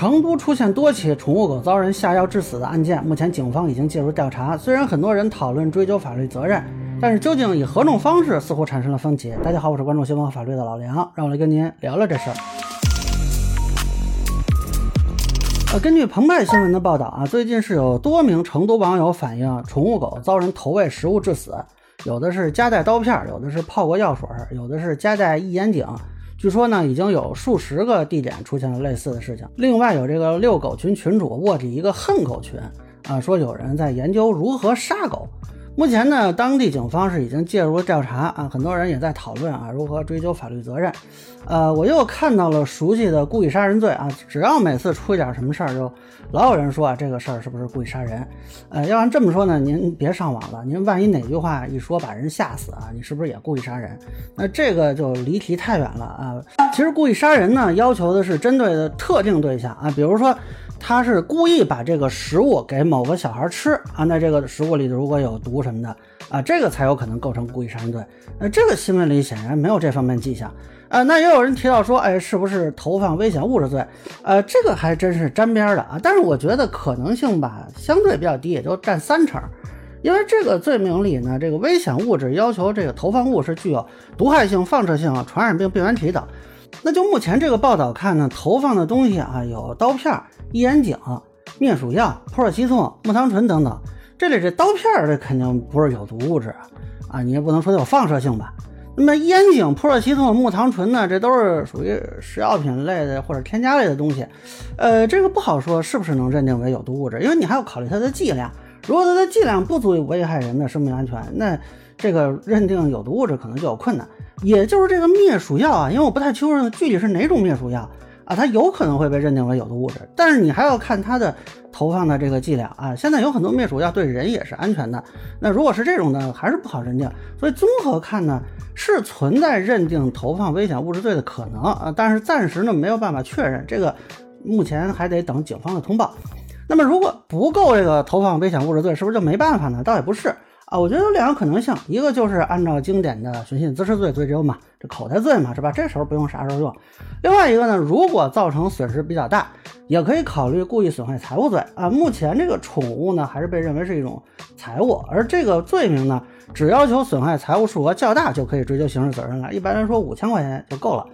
成都出现多起宠物狗遭人下药致死的案件，目前警方已经介入调查。虽然很多人讨论追究法律责任，但是究竟以何种方式，似乎产生了分歧。大家好，我是关注新闻和法律的老梁，让我来跟您聊聊这事儿。呃，根据澎湃新闻的报道啊，最近是有多名成都网友反映，宠物狗遭人投喂食物致死，有的是夹带刀片，有的是泡过药水，有的是夹带一眼井。据说呢，已经有数十个地点出现了类似的事情。另外，有这个遛狗群群主卧底一个恨狗群，啊，说有人在研究如何杀狗。目前呢，当地警方是已经介入了调查啊，很多人也在讨论啊，如何追究法律责任。呃，我又看到了熟悉的故意杀人罪啊，只要每次出一点什么事儿，就老有人说啊，这个事儿是不是故意杀人？呃，要按这么说呢，您别上网了，您万一哪句话一说把人吓死啊，你是不是也故意杀人？那这个就离题太远了啊。其实故意杀人呢，要求的是针对的特定对象啊，比如说。他是故意把这个食物给某个小孩吃啊，那这个食物里如果有毒什么的啊，这个才有可能构成故意杀人罪。那这个新闻里显然没有这方面迹象啊。那也有人提到说，哎，是不是投放危险物质罪？呃，这个还真是沾边的啊。但是我觉得可能性吧，相对比较低，也就占三成。因为这个罪名里呢，这个危险物质要求这个投放物是具有毒害性、放射性、传染病病原体等。那就目前这个报道看呢，投放的东西啊，有刀片。一眼井、灭鼠药、普热西痛、木糖醇等等，这里这刀片儿这肯定不是有毒物质啊，啊，你也不能说它有放射性吧？那么烟井、普热西痛、木糖醇呢，这都是属于食药品类的或者添加类的东西，呃，这个不好说是不是能认定为有毒物质，因为你还要考虑它的剂量，如果它的剂量不足以危害人的生命安全，那这个认定有毒物质可能就有困难。也就是这个灭鼠药啊，因为我不太清楚具体是哪种灭鼠药。啊，它有可能会被认定为有毒物质，但是你还要看它的投放的这个剂量啊。现在有很多灭鼠药对人也是安全的，那如果是这种呢，还是不好认定。所以综合看呢，是存在认定投放危险物质罪的可能啊，但是暂时呢没有办法确认，这个目前还得等警方的通报。那么如果不够这个投放危险物质罪，是不是就没办法呢？倒也不是。啊，我觉得有两个可能性，一个就是按照经典的寻衅滋事罪追究嘛，这口袋罪嘛，是吧？这时候不用啥时候用。另外一个呢，如果造成损失比较大，也可以考虑故意损害财物罪啊。目前这个宠物呢，还是被认为是一种财物，而这个罪名呢，只要求损害财物数额较大，就可以追究刑事责任了。一般来说，五千块钱就够了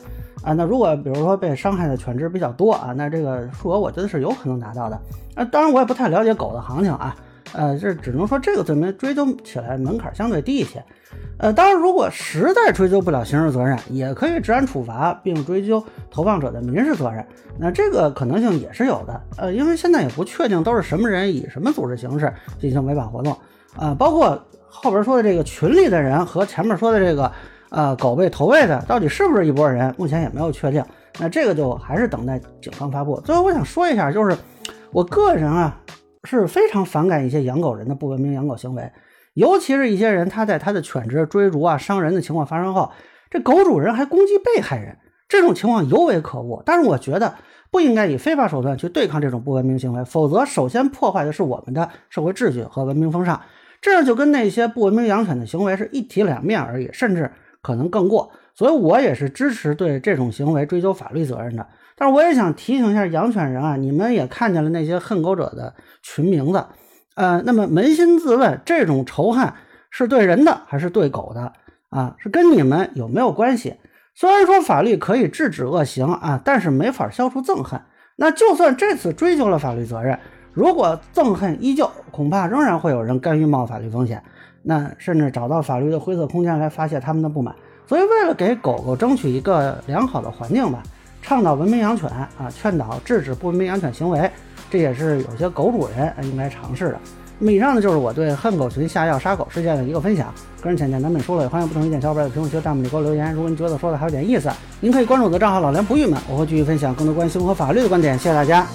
啊。那如果比如说被伤害的犬只比较多啊，那这个数额我觉得是有可能达到的。啊，当然我也不太了解狗的行情啊。呃，这只能说这个罪名追究起来门槛相对低一些。呃，当然，如果实在追究不了刑事责任，也可以治安处罚，并追究投放者的民事责任。那这个可能性也是有的。呃，因为现在也不确定都是什么人以什么组织形式进行违法活动。啊，包括后边说的这个群里的人和前面说的这个呃狗被投喂的，到底是不是一拨人，目前也没有确定。那这个就还是等待警方发布。最后我想说一下，就是我个人啊。是非常反感一些养狗人的不文明养狗行为，尤其是一些人他在他的犬只追逐啊伤人的情况发生后，这狗主人还攻击被害人，这种情况尤为可恶。但是我觉得不应该以非法手段去对抗这种不文明行为，否则首先破坏的是我们的社会秩序和文明风尚，这样就跟那些不文明养犬的行为是一体两面而已，甚至可能更过。所以我也是支持对这种行为追究法律责任的。但是我也想提醒一下养犬人啊，你们也看见了那些恨狗者的群名字，呃，那么扪心自问，这种仇恨是对人的还是对狗的啊？是跟你们有没有关系？虽然说法律可以制止恶行啊，但是没法消除憎恨。那就算这次追究了法律责任，如果憎恨依旧，恐怕仍然会有人甘于冒法律风险，那甚至找到法律的灰色空间来发泄他们的不满。所以，为了给狗狗争取一个良好的环境吧。倡导文明养犬啊，劝导制止不文明养犬行为，这也是有些狗主人应该尝试的。那么以上呢，就是我对恨狗群下药杀狗事件的一个分享。个人浅见难免说了，也欢迎不同意见小伙伴在评论区、弹幕里给我留言。如果您觉得说的还有点意思，您可以关注我的账号老梁不郁闷，我会继续分享更多关于新闻和法律的观点。谢谢大家。